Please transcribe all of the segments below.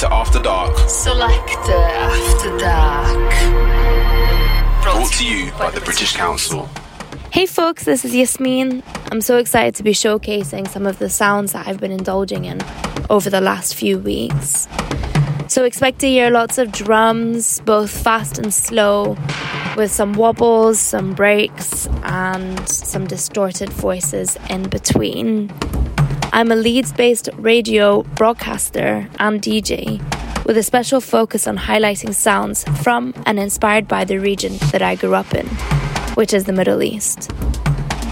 Selector After Dark. Selector After Dark. Brought to you by the British Council. Hey folks, this is Yasmeen. I'm so excited to be showcasing some of the sounds that I've been indulging in over the last few weeks. So expect to hear lots of drums, both fast and slow, with some wobbles, some breaks, and some distorted voices in between. I'm a Leeds based radio broadcaster and DJ with a special focus on highlighting sounds from and inspired by the region that I grew up in, which is the Middle East.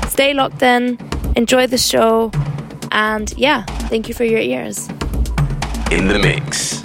Stay locked in, enjoy the show, and yeah, thank you for your ears. In the mix.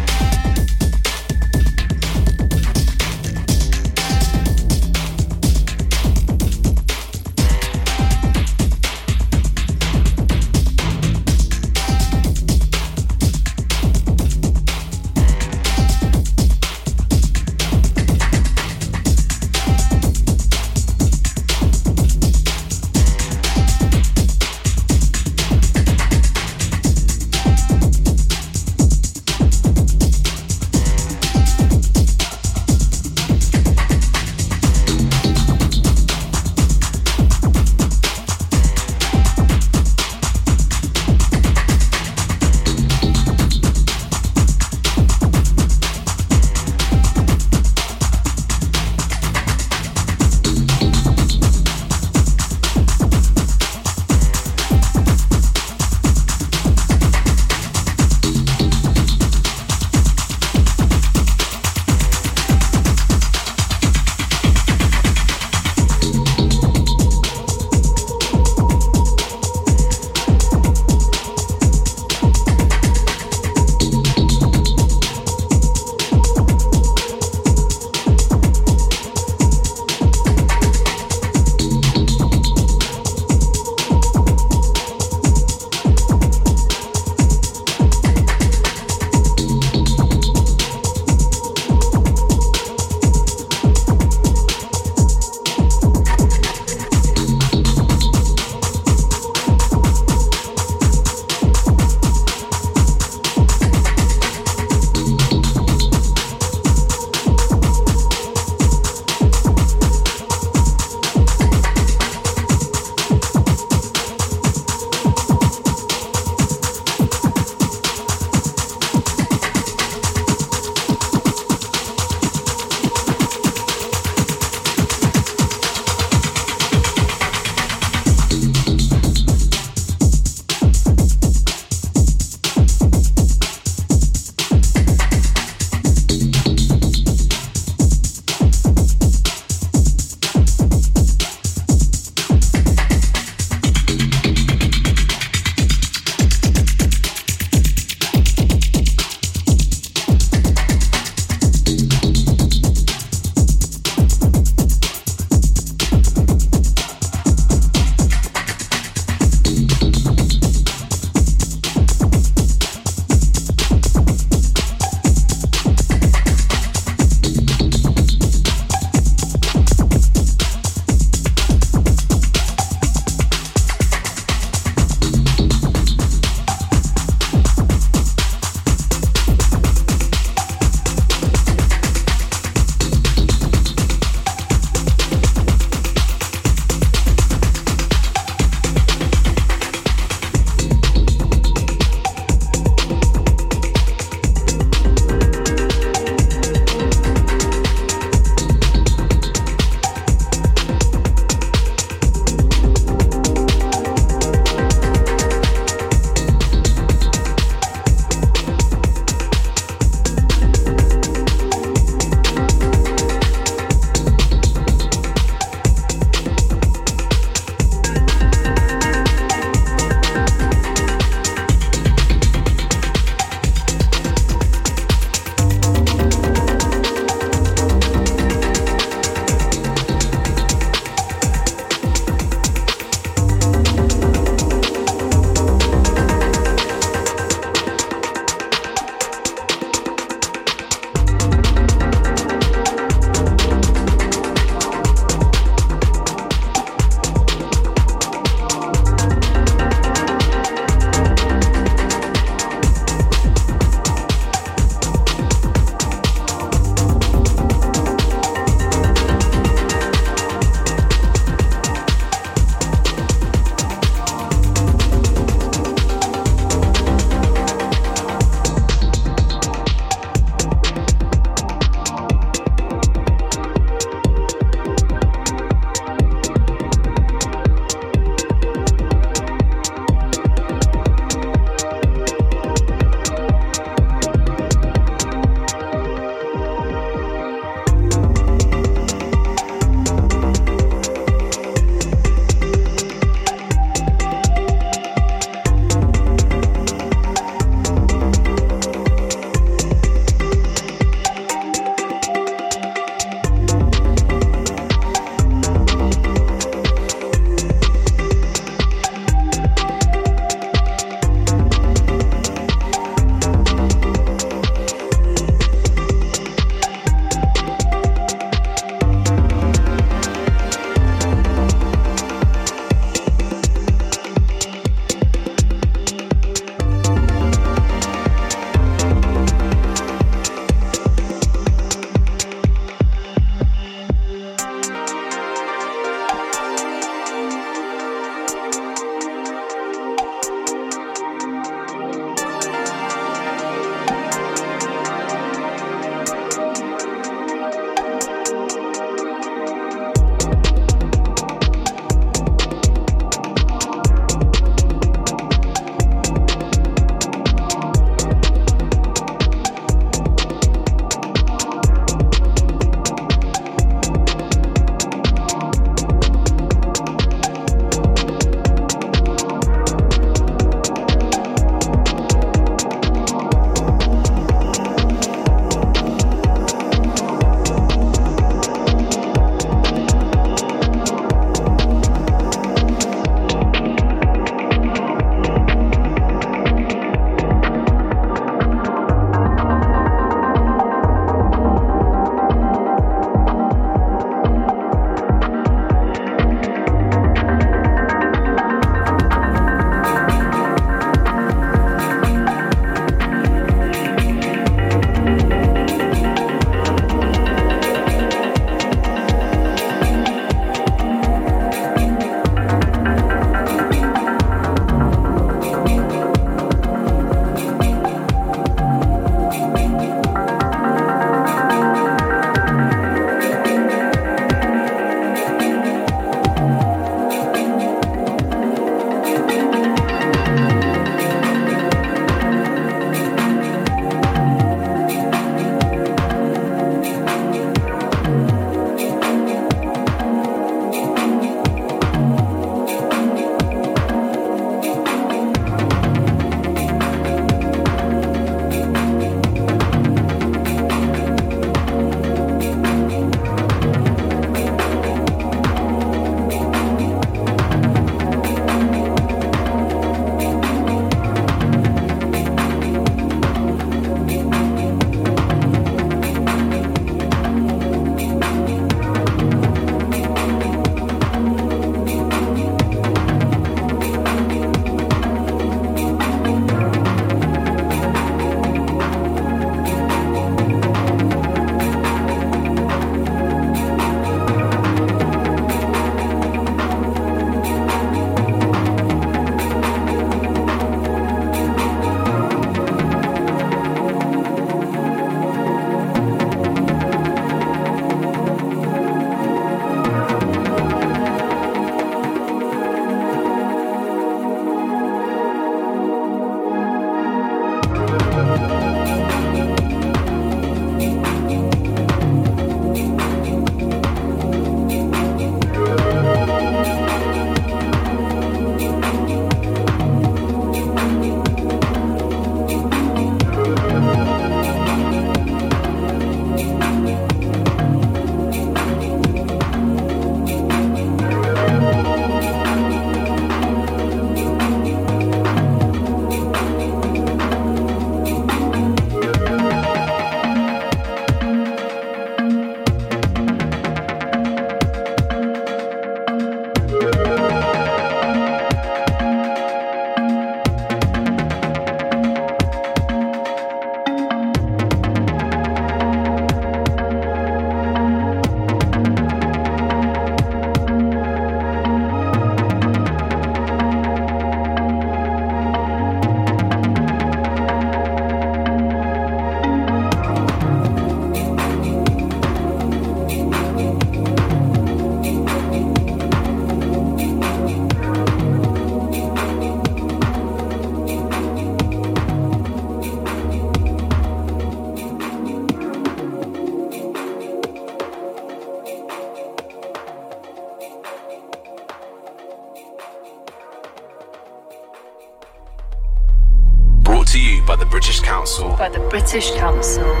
British Council.